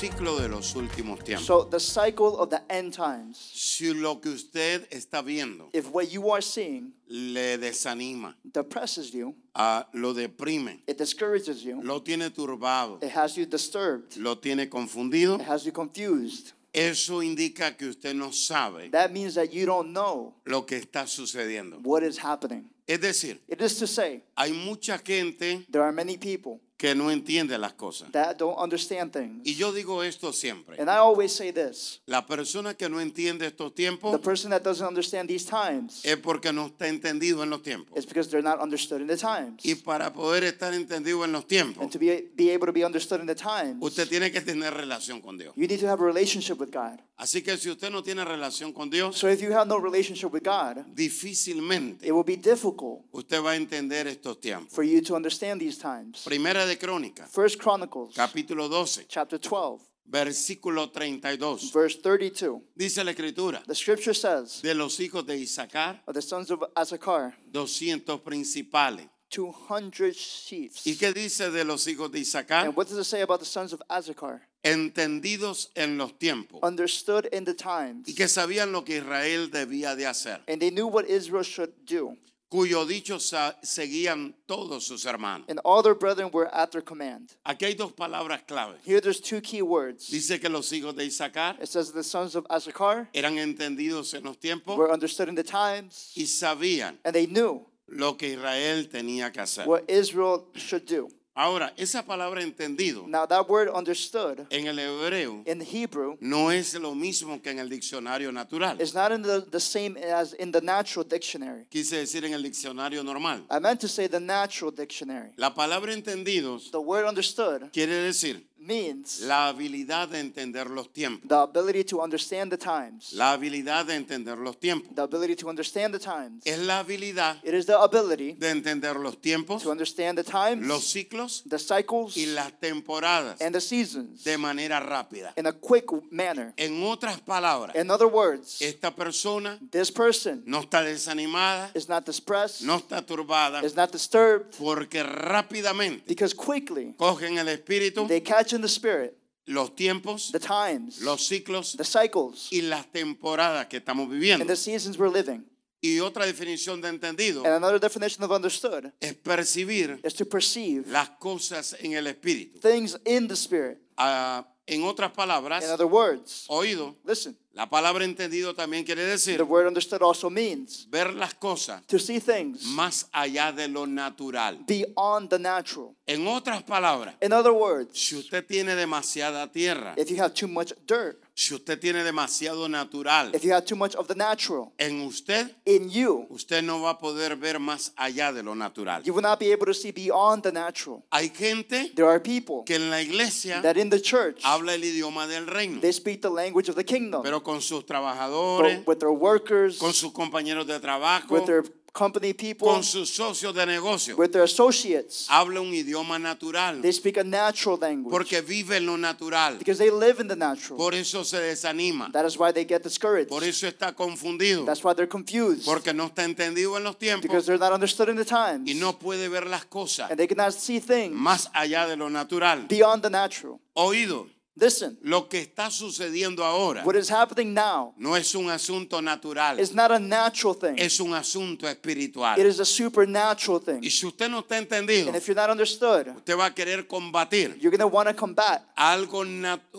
El ciclo de los últimos tiempos. So the cycle of the end times. Si lo que usted está viendo If what you are seeing le desanima, depresses you, ah, lo deprime, it discourages you, lo tiene turbado, it has you disturbed, lo tiene confundido, it has you confused. eso indica que usted no sabe That means that you don't know lo que está sucediendo. what is happening. Es decir, It is to say, hay mucha gente there are many people que no entiende las cosas. that don't understand things. Y yo digo esto siempre. And I always say this La persona que no entiende estos tiempos the person that doesn't understand these times es porque no está entendido en los tiempos. because they're not understood in the times. Y para poder estar entendido en los And tiempos, to be, be able to be understood in the times, usted tiene que tener relación con Dios. you need to have a relationship with God. Así que si usted no tiene relación con Dios, So if you have no relationship with God, difícilmente it will be difficult usted va a entender estos tiempos. for you to understand these times. Primera de First Chronicles capítulo 12, chapter 12, versículo 32. verse 32. Dice la escritura, The scripture says de los hijos de Isaacar, of the sons of Issachar, 200 principales. 200 chiefs. ¿Y qué dice de los hijos de Isaacar? And what does it say about the sons of Issachar? Entendidos en los tiempos Understood in the times. y que sabían lo que Israel debía de hacer, And they knew what Israel should do. Cuyo dicho seguían todos sus hermanos. And all their brethren were at their command. Aquí hay dos palabras claves. Here there's two key words. Dice que los hijos de Isaacar It says the sons of Issachar eran entendidos en los tiempos were understood in the times. y sabían And they knew lo que Israel tenía que hacer. what Israel should do. Ahora, esa palabra entendido Now that word understood en el hebreo in Hebrew no es lo mismo que en el diccionario natural. is not in the, the same as in the natural dictionary. Quise decir en el diccionario normal. I meant to say the natural dictionary. La palabra entendidos The word understood quiere decir means la habilidad de entender los tiempos. the ability to understand the times. La habilidad de entender los tiempos. The ability to understand the times. Es la habilidad It is the ability de entender los tiempos, to understand the times, los ciclos the cycles, y las temporadas and the seasons de manera rápida. in a quick manner. En otras palabras, In other words, esta persona this person no está desanimada, is not depressed, no está turbada, is not disturbed, porque rápidamente because quickly cogen el espíritu, they catch in the spirit los tiempos, the times, los ciclos the cycles, y las temporadas que estamos and viviendo. the seasons we're living. Y otra definición de entendido And another definition of understood es percibir is to perceive las cosas en el espíritu. things in the spirit. Ah, en otras palabras, In other words, oído, listen, la palabra entendido también quiere decir the word understood also means ver las cosas to see things más allá de lo natural. beyond the natural. En otras palabras, In other words, si usted tiene demasiada tierra, if you have too much dirt, si usted tiene demasiado natural if you have too much of the natural en usted, in you, usted no va a poder ver más allá de lo natural. you will not be able to see beyond the natural. Hay gente There are people que en la iglesia that in the church habla el idioma del reino, they speak the language of the kingdom, pero con sus trabajadores, but with their workers, con sus compañeros de trabajo, with their company people, con sus socios de negocio, with their associates. habla un idioma natural, They speak a natural language porque vive en lo natural. because they live in the natural. Por eso se desanima, That is why they get discouraged. por eso está confundido, That's why they're confused porque no está entendido en los because tiempos they're not understood in the times y no puede ver las cosas and they cannot see things más allá de lo natural. beyond the natural. Oído, Listen, lo que está sucediendo ahora what is happening now no es un asunto natural, is not a natural thing. es un asunto espiritual. It is a supernatural thing. Y si usted no está entendido, And if you're not understood, usted va a querer combatir you're going to want to combat algo,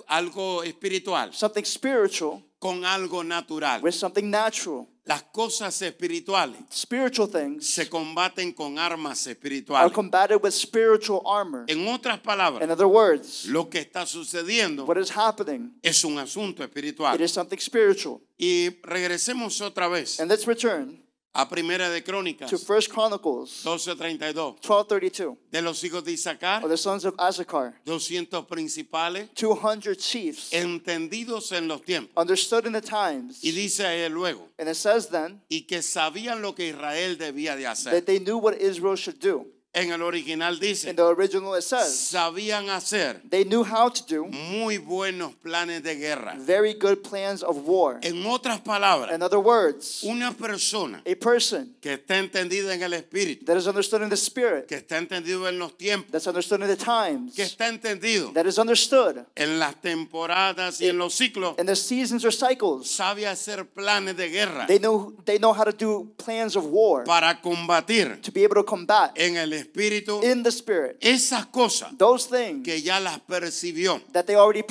algo espiritual something spiritual con algo natural. with something natural. Las cosas espirituales Spiritual things se combaten con armas are espirituales. combated with spiritual armor. En otras In palabras, other words, lo que está sucediendo what is happening, es un asunto it espiritual. is something spiritual. Y regresemos otra vez And let's return a Primera de Crónicas to First Chronicles 12:32 12:32. de los hijos de Isaacar, Of the sons of Issachar, 200 principales 200 chiefs entendidos en los tiempos. understood in the times. Y dice él luego, And it says then y que sabían lo que Israel debía de hacer. that they knew what Israel should do. En el original dice, In the original it says sabían hacer they knew how to do muy buenos planes de guerra. very good plans of war. En otras palabras, In other words, una persona a person que está entendida en el espíritu, that is understood in the spirit, que está entendido en los tiempos, that's understood in the times, que está entendido that is understood en las temporadas y en los ciclos, in the seasons or cycles. sabe hacer planes de guerra They know they know how to do plans of war para combatir to be able to combat en el espíritu in the spirit esas cosas those things que ya las percibió that they already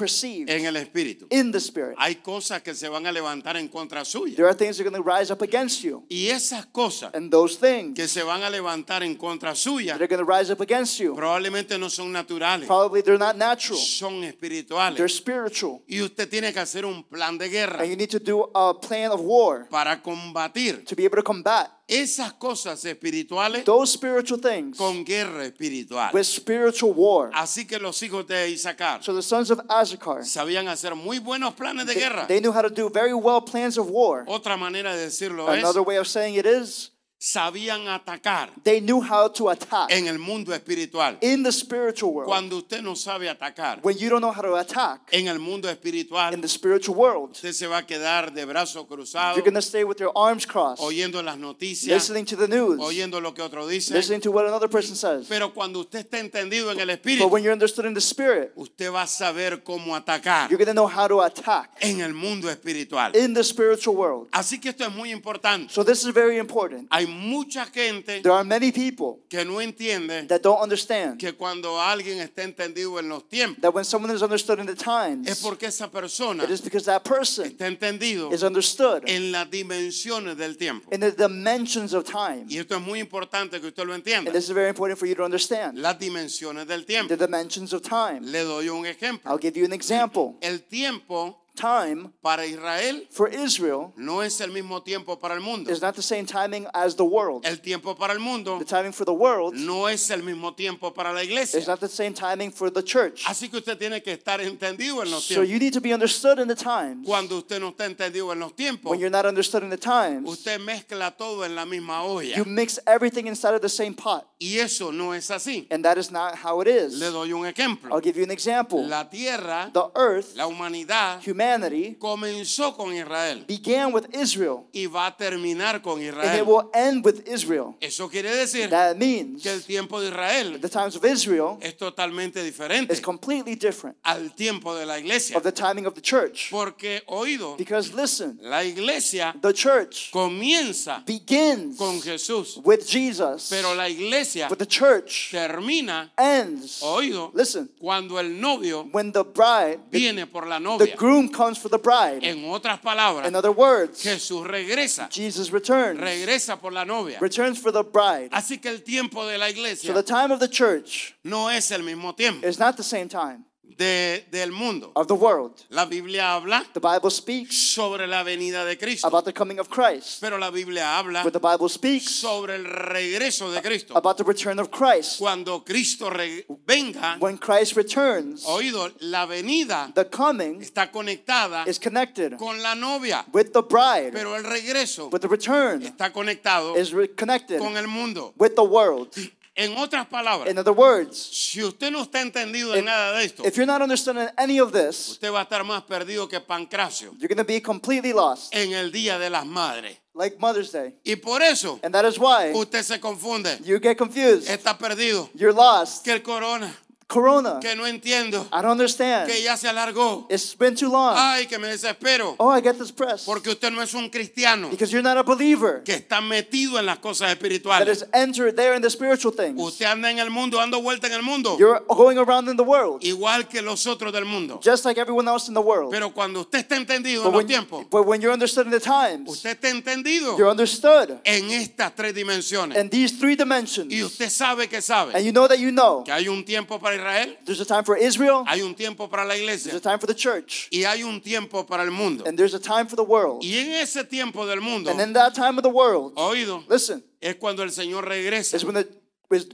en el espíritu. in the spirit. Hay cosas que se van a levantar en contra suya. There are things that are going to rise up against you, Y esas cosas and those things que se van a levantar en contra suya that are going to rise up against you, probablemente no son naturales, probably they're not natural. son They're espirituales. spiritual. Y usted tiene que hacer un plan de guerra And you need to do a plan of war para combatir to be able to combat esas cosas espirituales those spiritual things con guerra espiritual. with spiritual war. Así que los hijos de Isaacar So the sons of Azakar, sabían hacer muy buenos planes de guerra. they knew how to do very well plans of war. Otra manera de decirlo es, Another way of saying it is, sabían atacar they knew how to attack en el mundo espiritual. in the spiritual world. Cuando usted no sabe atacar When you don't know how to attack en el mundo espiritual, in the spiritual world, usted se va a quedar de brazos cruzados, you're going to stay with your arms crossed, oyendo las noticias, listening to the news, oyendo lo que otro dice. listening to what another person says. Pero cuando usted está entendido en el But espíritu, when you're understood in the spirit, usted va a saber cómo atacar you're going to know how to attack en el mundo espiritual. in the spiritual world. Así que esto es muy importante. So this is very important. Hay mucha gente There are many people que no entiende that don't understand que cuando alguien está entendido en los tiempos, that when someone is understood in the times, es porque esa persona it is because that person está entendido is understood en las dimensiones del tiempo. in the dimensions of time. Y esto es muy importante que usted lo entienda. And this is very important for you to understand Las dimensiones del tiempo. the dimensions of time. Le doy un ejemplo. I'll give you an example. El tiempo Time para Israel for Israel no es el mismo tiempo para el mundo. is not the same timing as the world. El tiempo para el mundo The timing for the world no es el mismo tiempo para la is not the same timing for the church. Así que usted tiene que estar entendido en los So tiempos. you need to be understood in the times. Cuando usted no está entendido en los tiempos, When you're not understood in the times, usted mezcla todo en la misma olla. you mix everything inside of the same pot. Y eso no es así. And that is not how it is. Le doy un ejemplo. I'll give you an example. La tierra, The earth, la humanidad, humanity, comenzó con Israel began with Israel y va a terminar con and it Israel. will end with Israel. Eso quiere decir That means que el tiempo de Israel the times of Israel es totalmente diferente is completely different al tiempo de la iglesia. of the timing of the church. Porque, oído, Because listen, la iglesia the church comienza begins con Jesús, with Jesus, pero la iglesia but the church termina, ends. oído, Listen, cuando el novio when the bride, the, viene por la the novia. groom comes for the bride. En otras palabras, In other words, Jesús regresa, Jesus returns, regresa por la novia. returns for the bride. Así que el tiempo de la So the time of the church no es el mismo tiempo is not the same time de, del mundo. of the world. La Biblia habla The Bible speaks sobre la venida de Cristo, about the coming of Christ, pero la Biblia habla but the Bible speaks sobre el regreso de Cristo. about the return of Christ. Cuando Cristo venga, When Christ returns, oído, la venida the coming está conectada is connected con la novia, with the bride, pero el regreso but the return está conectado is connected con el mundo. with the world. En otras palabras, In other words, si usted no está entendido en nada de esto, if you're not understanding any of this, usted va a estar más perdido que Pancracio you're going to be completely lost, en el Día de las Madres. like Mother's Day. Y por eso And that is why usted se confunde, you get confused. está perdido, You're lost. que el corona, Corona. que no entiendo, I don't understand. que ya se alargó. It's been too long. Ay, que me desespero, Oh, I get this press. porque usted no es un cristiano Because you're not a believer que está metido en las cosas that espirituales. is entered there in the spiritual things. Usted anda en el mundo, dando vuelta en el mundo, You're going around in the world igual que los otros del mundo. just like everyone else in the world. Pero cuando usted está entendido But en los when, tiempos, but when you're understood in the times, usted está entendido you're understood en estas tres dimensiones. in these three dimensions. Y usted sabe que sabe And you know that you know que hay un tiempo para Israel, There's a time for Israel. hay un tiempo para la iglesia. There's a time for the church. y hay un tiempo para el mundo. And there's a time for the world. Y en ese tiempo del mundo, And in that time of the world, oído, listen, es cuando el Señor regresa is when the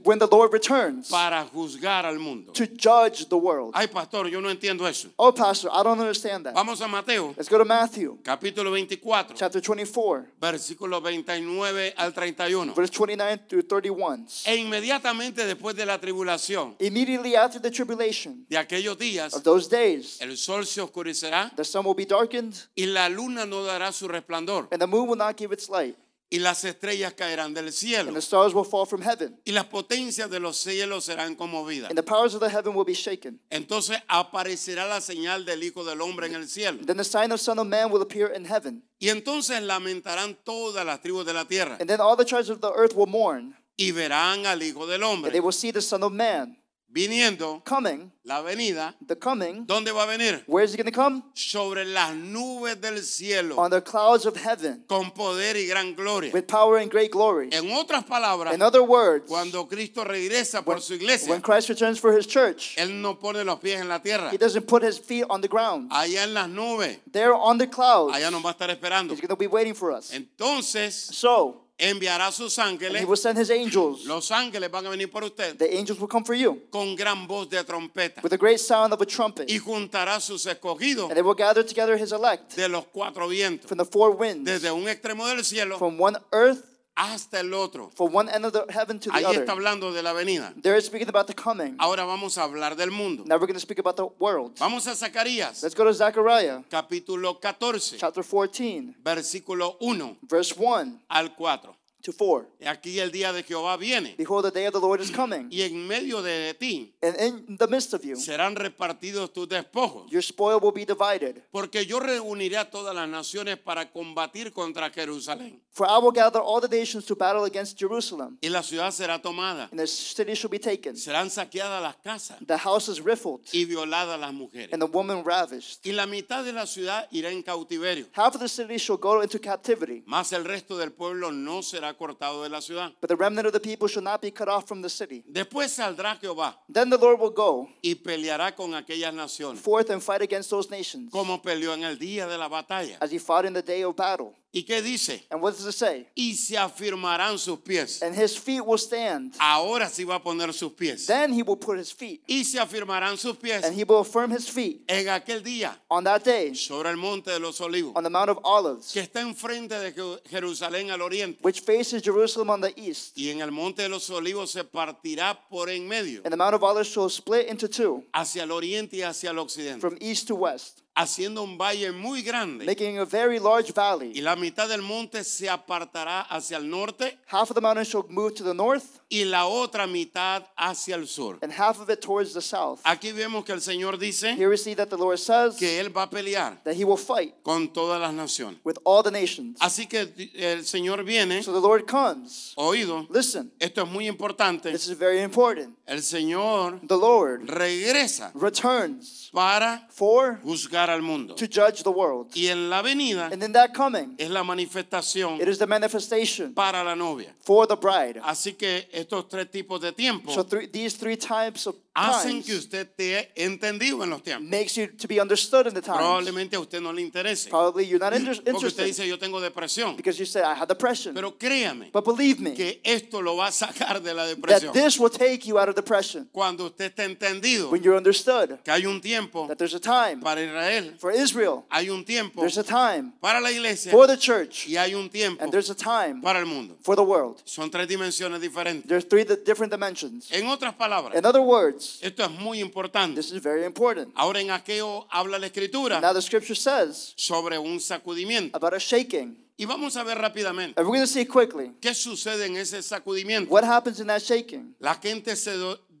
when the Lord returns para juzgar al mundo. to judge the world. Ay, pastor, yo no entiendo eso. Oh, Pastor, I don't understand that. Vamos a Mateo, Let's go to Matthew capítulo 24, chapter 24, versículos 29 al 31. verse 29 through 31. E inmediatamente después de la tribulación Immediately after the tribulation de aquellos días, of those days, el sol se oscurecerá the sun will be darkened, y la luna no dará su resplandor and the moon will not give its light, y las estrellas caerán del cielo. And the stars will fall from heaven, y las potencias de los cielos serán conmovidas. and the powers of the heaven will be shaken. Entonces aparecerá la señal del Hijo del Hombre en el cielo. Then the sign of Son of Man will appear in heaven, Y entonces lamentarán todas las tribus de la tierra. And then all the tribes of the earth will mourn, y verán al Hijo del and they Hombre will see the Son of Man viniendo, coming, la venida. the coming. ¿Dónde va a venir? Where is he going to come? Sobre las nubes del cielo On the clouds of heaven, con poder y gran gloria. with power and great glory. En otras palabras, In other words, cuando Cristo regresa por su iglesia, when Christ returns for his church, Él no pone los pies en la tierra. he doesn't put his feet on the ground. Allá en las nubes, on the clouds. allá nos va a estar esperando. He's going to be waiting for us. Entonces So, enviará sus ángeles. he will send his angels. Los ángeles van a venir por usted The angels will come for you con gran voz de trompeta with a great sound of a trumpet. y juntará sus escogidos And they will gather together his elect de los cuatro vientos, from the four winds, desde un extremo del cielo from one earth, hasta el otro. from one end of the heaven to the Ahí está other. hablando de la venida. They're speaking about the coming. Ahora vamos a hablar del mundo. Now we're going to speak about the world. Vamos a Zacarías, Let's go to Zechariah capítulo 14, chapter 14, versículo 1 verse 1 al 4. To 4. Aquí el día de Jehová viene Behold, the day of the Lord is coming, y en medio de ti and in the midst of you, serán repartidos tus despojos. your spoil will be divided. Porque yo reuniré a todas las naciones para combatir contra Jerusalén. For I will gather all the nations to battle against Jerusalem, Y la ciudad será tomada. and the city shall be taken, Serán saqueadas las casas the houses rifled, y violadas las mujeres. and the woman ravished. Y la mitad de la ciudad irá en cautiverio. Half of the city shall go into captivity, Mas el resto del pueblo no será cortado de la ciudad. but the remnant of the people shall not be cut off from the city. Después saldrá Jehová Then the Lord will go y peleará con aquellas naciones, forth and fight against those nations, como peleó en el día de la batalla. as he fought in the day of battle. ¿Y qué dice? And what does it say? Y se afirmarán sus pies. And his feet will stand. Ahora sí va a poner sus pies. Then he will put his feet, Y se afirmarán sus pies and he will affirm his feet en aquel día on that day sobre el monte de los olivos, on the Mount of Olives, que está enfrente de Je- Jerusalén al oriente. which faces Jerusalem on the east. Y en el monte de los olivos se partirá por en medio, And the Mount of Olives shall split into two, hacia el oriente y hacia el occidente, from east to west, haciendo un valle muy grande. making a very large Y valley. la mitad del monte se apartará hacia el norte Half of the mountain shall move to the north, y la otra mitad hacia el sur. and half of it towards the south. Aquí vemos que el Señor dice Here we see that the Lord says que Él va a pelear that he will fight con todas las naciones. with all the nations. Así que el Señor viene, So the Lord comes. oído, Listen, esto es muy importante, this is very important. el Señor The Lord regresa returns para for juzgar al mundo. to judge the world. Y en la venida And in that coming, es la manifestación it is the manifestation para la novia. for the bride. Así que estos tres tipos de tiempo So three, these three types of hacen que usted esté entendido en los tiempos. makes you to be understood in the times. Probablemente a usted no le interese. Probably you're not inter- Porque usted interested dice yo tengo depresión. because you say I had depression. Pero créame But believe me que esto lo va a sacar de la that depresión. this will take you out of depression Cuando usted esté entendido when you're understood que hay un tiempo that there's a time para Israel, for Israel, hay un tiempo there's a time para la iglesia for the church, y hay un tiempo and there's a time para el mundo. for the world. Son tres dimensiones diferentes. There's three di- different dimensions. En otras palabras, In other words, esto es muy importante. this is very important. Ahora en aquello habla la escritura Now the scripture says sobre un sacudimiento. about a shaking. Y vamos a ver rápidamente And we're going to see quickly qué sucede en ese sacudimiento. what happens in that shaking. La gente se,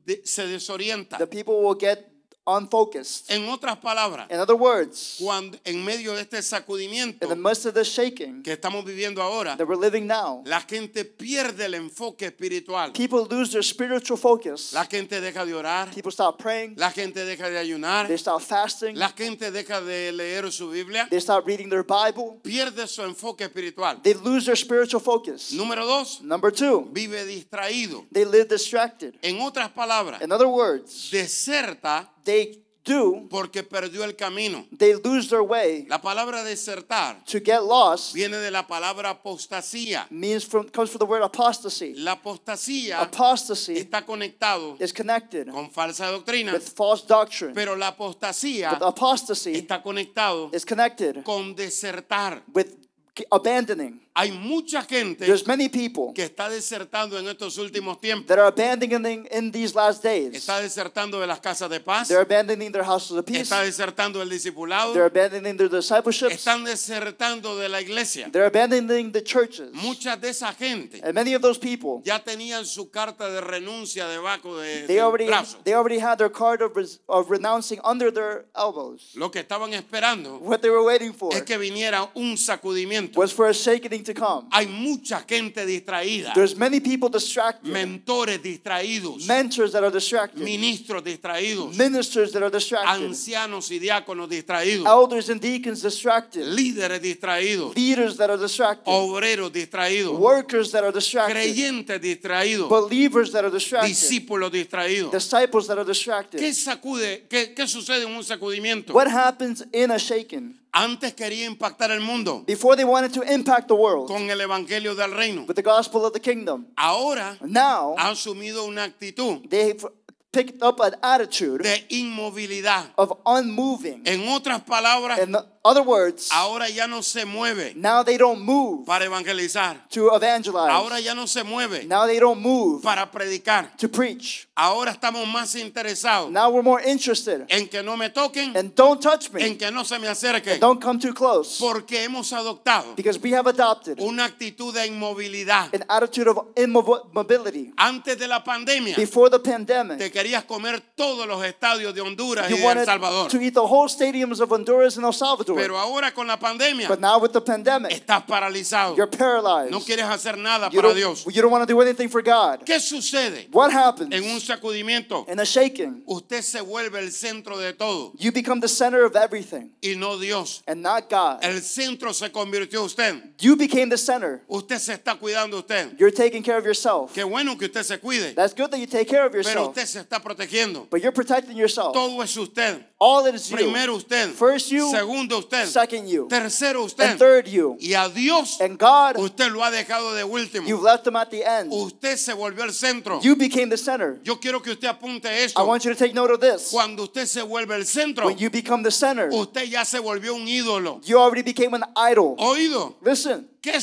de- se desorienta. The people will get unfocused. En otras palabras, In other words, cuando en medio de este sacudimiento in the midst of the shaking que estamos viviendo ahora, that we're living now, la gente pierde el enfoque espiritual. people lose their spiritual focus. La gente deja de orar, People stop praying. la gente deja de ayunar, They stop fasting. la gente deja de leer su Biblia, They stop reading their Bible. pierde su enfoque espiritual. They lose their spiritual focus. Número dos, Number two, vive distraído. they live distracted. En otras palabras, In other words, deserta they do, porque perdió el camino. they lose their way. La palabra desertar To get lost viene de la palabra apostasía. means from comes from the word apostasy. La apostasía Apostasy está conectado is connected con falsa doctrina, with false doctrine. pero la apostasía But apostasy está conectado is connected con desertar. with abandoning. Hay mucha gente There's many people que está desertando en estos últimos tiempos. that are abandoning in these last days. Está desertando de las casas de paz, They're abandoning their houses of peace. está desertando del discipulado, They're abandoning their discipleships. están desertando de la iglesia. They're abandoning the churches. Mucha de esa gente And many of those people, ya tenían su carta de renuncia debajo de, they del already brazo. they already had their card of, renouncing under their elbows. Lo que estaban esperando What they were waiting for es que viniera un sacudimiento. was for a shaking to come. Hay mucha gente distraída, There's many people distracted, mentores distraídos, mentors that are distracted, ministros distraídos, ministers that are distracted, ancianos y diáconos distraídos, elders and deacons distracted, líderes distraídos, leaders that are distracted, obreros distraídos, workers that are distracted, creyentes distraídos, believers that are distracted, discípulos distraídos. disciples that are ¿Qué distracted. sacude? ¿Qué, qué sucede en un sacudimiento? What happens in a shaking? Antes quería impactar el mundo Before they wanted to impact the world con el evangelio del reino. with the gospel of the kingdom. Ahora Now ha asumido una actitud they've picked up an attitude de inmovilidad. of unmoving. En otras palabras, In other words, ahora ya no se mueve now they don't move para evangelizar. to evangelize. Ahora ya no se mueve Now they don't move para predicar. to preach. Ahora estamos más interesados Now we're more interested. en que no me toquen, And don't touch me. en que no se me acerquen, Don't come too close. porque hemos adoptado Because we have adopted una actitud de inmovilidad. an attitude of immobility. Antes de la pandemia, Before the pandemic, te querías comer todos los estadios de Honduras y de El wanted Salvador. to eat the whole stadiums of Honduras and El Salvador. Pero ahora con la pandemia But now with the pandemic, estás paralizado. you're paralyzed. No quieres hacer nada You para don't, Dios. you don't want to do anything for God. ¿Qué sucede What happens en un sacudimiento? in a shaking? Usted se vuelve el centro de todo You become the center of everything y no Dios. and not God. El centro se convirtió usted. You became the center. Usted se está cuidando usted. You're taking care of yourself. Qué bueno que usted se cuide, That's good that you take care of pero yourself. usted se está protegiendo. But you're protecting yourself. Todo es usted. All it is you. Primero usted, First you, segundo usted, second you, tercero and usted. third you. Y a Dios And God, usted lo ha dejado de último. you've left them at the end. Usted se volvió el centro. You became the center. Yo quiero que usted apunte I esto. want you to take note of this. Cuando usted se vuelve el centro, When you become the center, usted ya se volvió un ídolo. you already became an idol. Oído, Listen, ¿qué,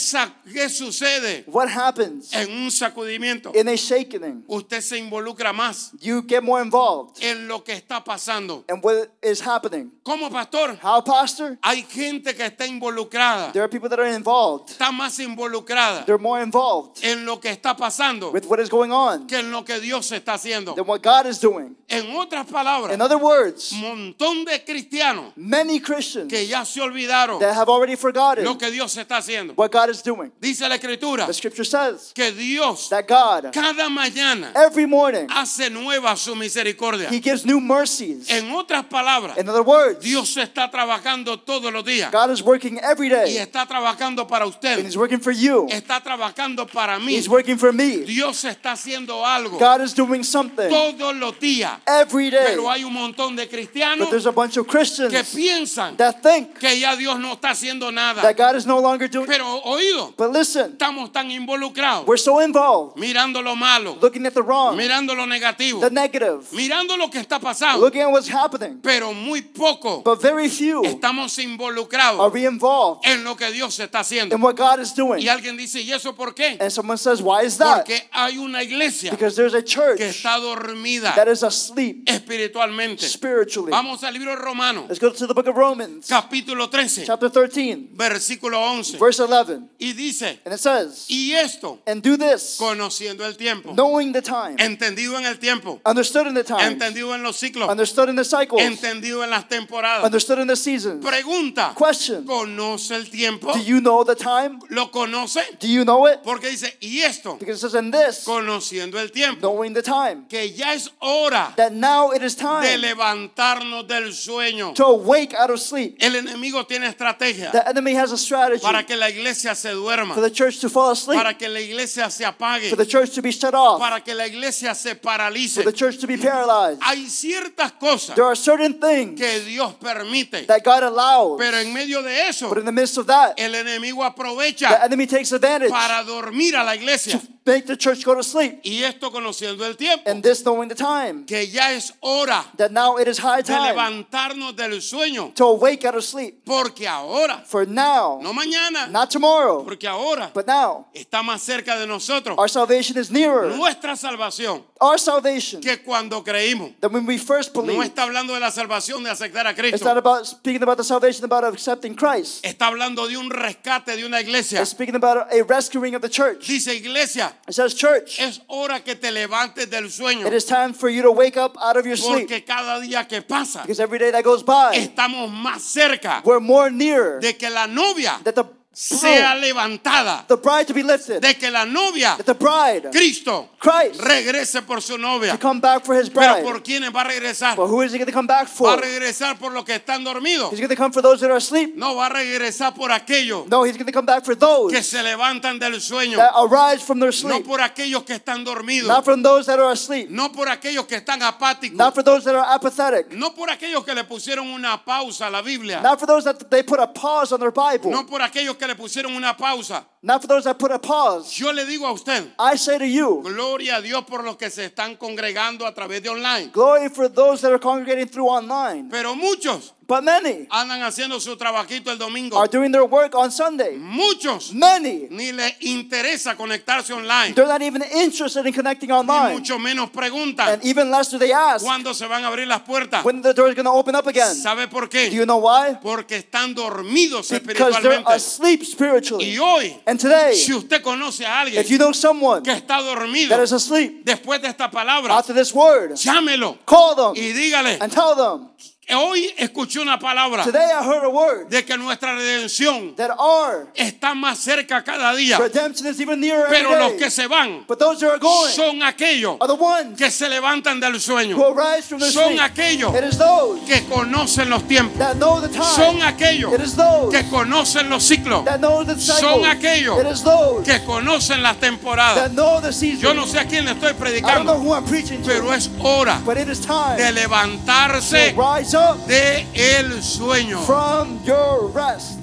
qué sucede what happens en un sacudimiento? in a shaking? Usted se involucra más You get more involved en lo que está pasando. what is happening. Como pastor, How, Pastor? hay gente que está involucrada, There are people that are involved. está más involucrada They're more involved en lo que está pasando with what is going on que en lo que Dios está haciendo. than what God is doing. En otras palabras, In other words, montón de cristianos many Christians que ya se olvidaron that have already forgotten lo que Dios está haciendo. what God is doing. Dice la escritura The scripture says que Dios that God, cada mañana every morning, hace nueva su misericordia. He gives new mercies. En otras palabras, In other words, Dios está trabajando todos los días God is working every y day, está trabajando para and usted, He's working for you. está trabajando para mí. He's working for me. Dios está haciendo algo God is doing something todos los días, every day. pero hay un montón de cristianos But there's a bunch of que Christians piensan that think que ya Dios no está haciendo nada. that God is no longer doing. Pero oído, But listen, estamos tan involucrados we're so involved, mirando lo malo, looking at the wrong, mirando lo negativo, the negative, mirando lo que está pasando, looking at what's happening. pero muy poco But very few estamos are involucrados we involved en lo que Dios está haciendo. in what God is doing. Y alguien dice, ¿y eso por qué? And someone says, Why is that? Porque hay una iglesia Because there's a church que está dormida that is asleep espiritualmente. spiritually. Vamos al libro romano, Let's go to the book of Romans, capítulo 13, chapter 13, versículo 11. verse 11. 11. Y dice, And it says, y esto, And do this, conociendo el tiempo, knowing the time, entendido en el tiempo, understood in the time, entendido en los ciclos, understood in the cycles, entendido en las temporadas. understood in the seasons. Pregunta, Question ¿conoce el tiempo? Do you know the time? ¿Lo conoce? Do you know it? Porque dice, y esto, Because it says, And this, conociendo el tiempo, knowing the time, que ya es hora that now it is de time levantarnos del sueño. to awake out of sleep. El enemigo tiene estrategia The enemy has a strategy para que la iglesia se duerma, for the church to fall asleep, para que la iglesia se apague, for the church to be shut off, para que la iglesia se paralice. for the church to be paralyzed. Hay ciertas cosas There are certain things que Dios permite, that God allows, pero en medio de eso but in the midst of that, el enemigo the enemy takes advantage para dormir a la iglesia. Make the church go to sleep. Y esto conociendo el tiempo, And this knowing the time, que ya es hora that now it is high de time levantarnos del sueño, to awake out of sleep. porque ahora, For now, no mañana, not tomorrow, porque ahora but now, está más cerca de nosotros our salvation is nearer. nuestra salvación Our salvation, que cuando creímos. that when we first No believe, está hablando de la salvación de aceptar a it's Cristo. not about speaking about the salvation about accepting Christ. Está hablando de un rescate de una iglesia. It's speaking about a rescuing of the church. Dice iglesia, It says, church, es hora que te levantes del sueño. it is time for you to wake up out of your sleep. Porque cada día que pasa, Because every day that goes by, estamos más cerca we're more near de que la novia that the sea levantada. the bride to be lifted, De que la novia, that the bride, Cristo, Christ, regrese por su novia. to come back for his Pero bride. ¿por quiénes va a regresar? But who is he going to come back Va for? a regresar por los que están dormidos. He's going to come for those that are asleep. No va a regresar por aquellos No, he's going to come back for those que se levantan del sueño. that arise from their No sleep. por aquellos que están dormidos. Not from those that are asleep. No por aquellos que están apáticos. Not for those that are apathetic. No por aquellos que le pusieron una pausa a la Biblia. Not for those that they put a pause on their Bible. No por aquellos que le pusieron una pausa. Not for those that put a pause. Yo le digo a usted, I say to you, gloria a Dios por los que se están congregando a través de online. glory for those that are congregating through online. Pero muchos But many andan haciendo su trabajito el domingo. are doing their work on Sunday. Muchos Many, ni les interesa conectarse online. they're not even interested in connecting Ni online. mucho menos preguntan And even less do they ask cuándo se van a abrir las puertas. when the door is going to open up again. ¿Sabe por Do you qué? know why? Porque están dormidos Because they're espiritualmente. asleep Y spiritually. hoy, And today, si usted conoce a alguien if you know someone que está dormido that is asleep después de esta palabra, after this word, llámelo call them y dígale, and tell them, hoy escuché una palabra today I heard a word de que nuestra redención that our está más cerca cada día, redemption is even nearer every pero los day. que se van But those that are going son aquellos are the ones que se levantan del who sueño, arise from their son sleep. aquellos It is those que conocen los tiempos, that know the time. son aquellos It is those que conocen los ciclos, that know the son aquellos It is those que conocen las temporadas. that know the season. Yo no sé a quién le estoy I don't know predicando, who I'm preaching to, pero es hora but it is time de levantarse to rise up de el sueño. from your rest.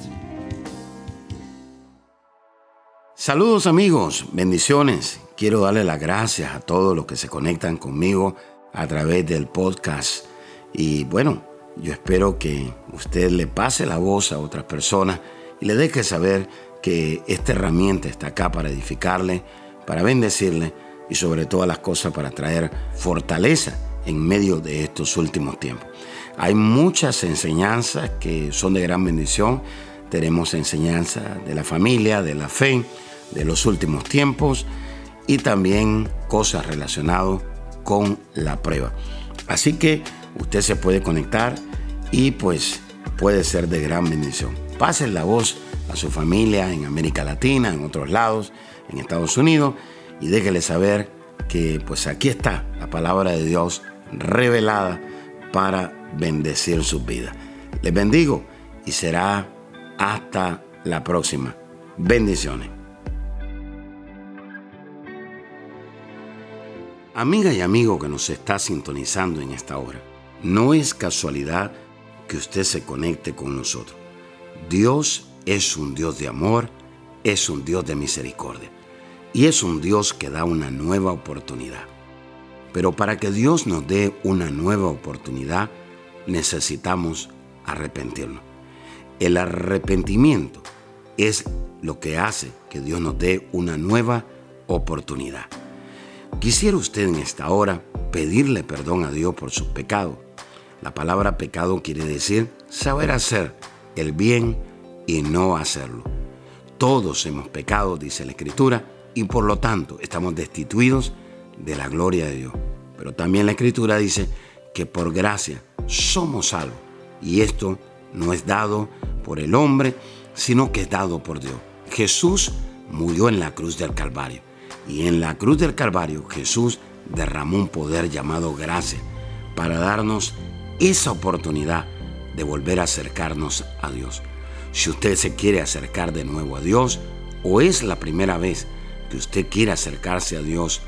Saludos amigos, bendiciones. Quiero darle las gracias a todos los que se conectan conmigo a través del podcast. Y bueno, yo espero que usted le pase la voz a otras personas y le deje saber que esta herramienta está acá para edificarle, para bendecirle y sobre todas las cosas para traer fortaleza en medio de estos últimos tiempos. Hay muchas enseñanzas que son de gran bendición. Tenemos enseñanza de la familia, de la fe, de los últimos tiempos y también cosas relacionadas con la prueba. Así que usted se puede conectar y pues puede ser de gran bendición. Pasen la voz a su familia en América Latina, en otros lados, en Estados Unidos y déjele saber que pues aquí está la palabra de Dios revelada para bendecir sus vidas. Les bendigo y será hasta la próxima. Bendiciones. Amiga y amigo que nos está sintonizando en esta hora, no es casualidad que usted se conecte con nosotros. Dios es un Dios de amor, es un Dios de misericordia y es un Dios que da una nueva oportunidad. Pero para que Dios nos dé una nueva oportunidad, necesitamos arrepentirnos. El arrepentimiento es lo que hace que Dios nos dé una nueva oportunidad. Quisiera usted en esta hora pedirle perdón a Dios por sus pecados. La palabra pecado quiere decir saber hacer el bien y no hacerlo. todos hemos pecado, dice la Escritura, y por lo tanto estamos destituidos de la gloria de Dios. Pero también la Escritura dice que por gracia somos salvos. Y esto no es dado por el hombre, sino que es dado por Dios. Jesús murió en la cruz del Calvario. Y en la cruz del Calvario Jesús derramó un poder llamado gracia para darnos esa oportunidad de volver a acercarnos a Dios. Si usted se quiere acercar de nuevo a Dios o es la primera vez que usted quiere acercarse a Dios,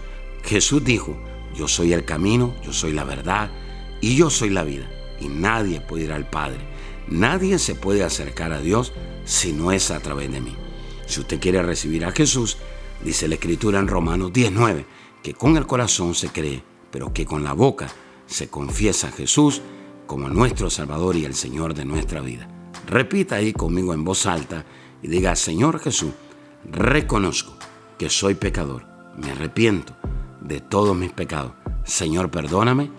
Jesús dijo, yo soy el camino, yo soy la verdad y yo soy la vida. Y nadie puede ir al Padre. Nadie se puede acercar a Dios si no es a través de mí. Si usted quiere recibir a Jesús, dice la Escritura en Romanos 19, que con el corazón se cree, pero que con la boca se confiesa a Jesús como nuestro Salvador y el Señor de nuestra vida. Repita ahí conmigo en voz alta y diga, Señor Jesús, reconozco que soy pecador, me arrepiento de todos mis pecados. Señor, perdóname,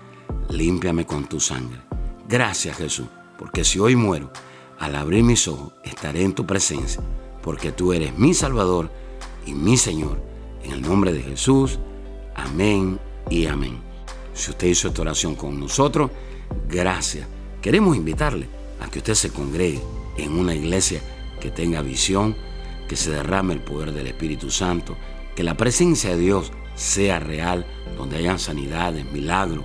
límpiame con tu sangre. Gracias Jesús, porque si hoy muero, al abrir mis ojos, estaré en tu presencia, porque tú eres mi Salvador y mi Señor. En el nombre de Jesús, amén y amén. Si usted hizo esta oración con nosotros, gracias. Queremos invitarle a que usted se congregue en una iglesia que tenga visión, que se derrame el poder del Espíritu Santo, que la presencia de Dios sea real, donde hayan sanidades, milagros